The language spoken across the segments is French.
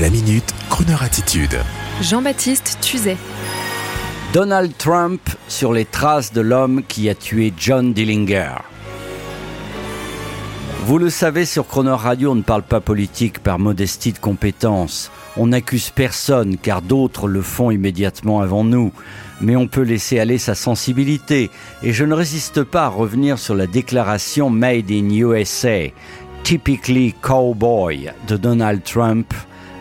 La minute, Kroneur attitude. Jean-Baptiste Tuzet. Donald Trump sur les traces de l'homme qui a tué John Dillinger. Vous le savez, sur Croner Radio, on ne parle pas politique par modestie de compétence. On n'accuse personne car d'autres le font immédiatement avant nous. Mais on peut laisser aller sa sensibilité. Et je ne résiste pas à revenir sur la déclaration Made in USA, Typically Cowboy de Donald Trump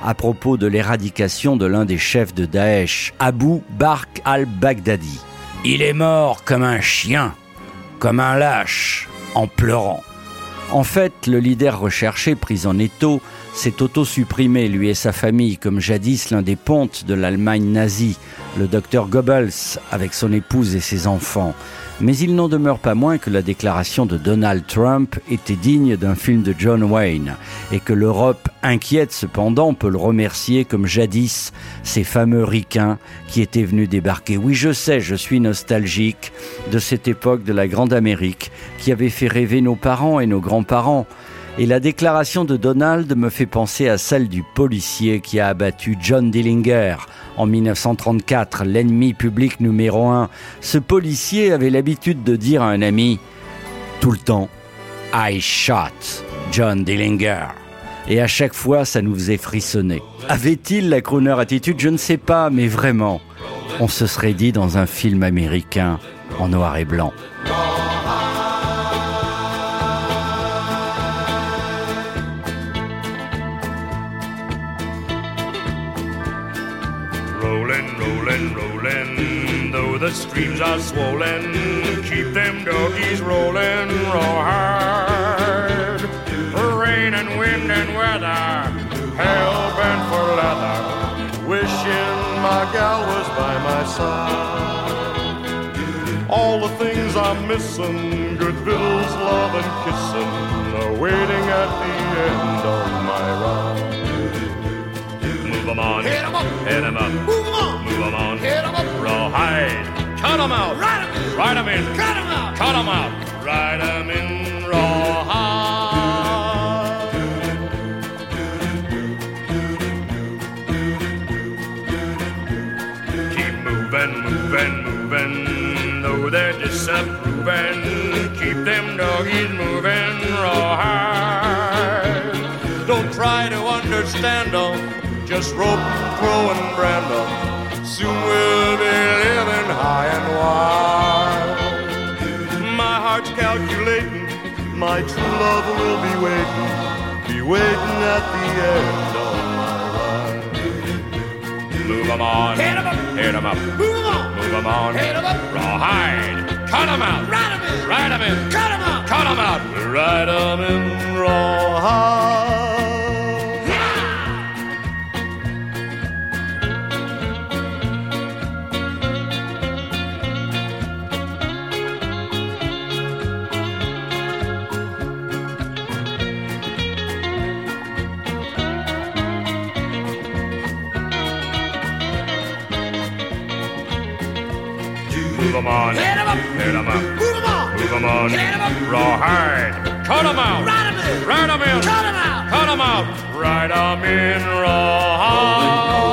à propos de l'éradication de l'un des chefs de Daesh, Abu Bark al-Baghdadi. Il est mort comme un chien, comme un lâche, en pleurant. En fait, le leader recherché, pris en étau, s'est auto-supprimé, lui et sa famille, comme jadis l'un des pontes de l'Allemagne nazie, le docteur Goebbels, avec son épouse et ses enfants. Mais il n'en demeure pas moins que la déclaration de Donald Trump était digne d'un film de John Wayne, et que l'Europe, inquiète cependant, peut le remercier comme jadis ces fameux ricains qui étaient venus débarquer. Oui, je sais, je suis nostalgique de cette époque de la Grande Amérique qui avait fait rêver nos parents et nos grands-parents. Et la déclaration de Donald me fait penser à celle du policier qui a abattu John Dillinger en 1934, l'ennemi public numéro un. Ce policier avait l'habitude de dire à un ami tout le temps I shot John Dillinger. Et à chaque fois, ça nous faisait frissonner. Avait-il la crooner attitude? Je ne sais pas, mais vraiment, on se serait dit dans un film américain en noir et blanc. Rolling, though the streams are swollen, keep them doggies rolling raw hard. Rain and wind and weather, hell bent for leather, wishing my gal was by my side. All the things I'm missing, good victuals, love and kissing, are waiting at the end of my ride. Move 'em on, hit 'em up, hit 'em up, move cut 'em out, ride 'em in, ride 'em in, cut 'em out, cut 'em out, ride 'em in, rawhide. Keep moving, moving, moving, though they're disapproving, keep them doggies moving, rawhide. Don't try to understand 'em, just rope, throw, and brand 'em. Soon we'll be living high and wide. My heart's calculating, my true love will be waiting, be waiting at the end of my ride. Move 'em on, hit 'em up, hit 'em up, move 'em on, move 'em on, hit 'em up, rawhide, cut 'em out, ride 'em in, ride 'em in, cut 'em out, cut 'em out, ride 'em in, rawhide. Move 'em on. Hit 'em up. Hit 'em up. Move 'em on. Move 'em on. Hit 'em up. Rawhide. Cut 'em out. Ride 'em in. Ride 'em in. Cut 'em out. Cut 'em out. Ride 'em in. Rawhide. Rolling,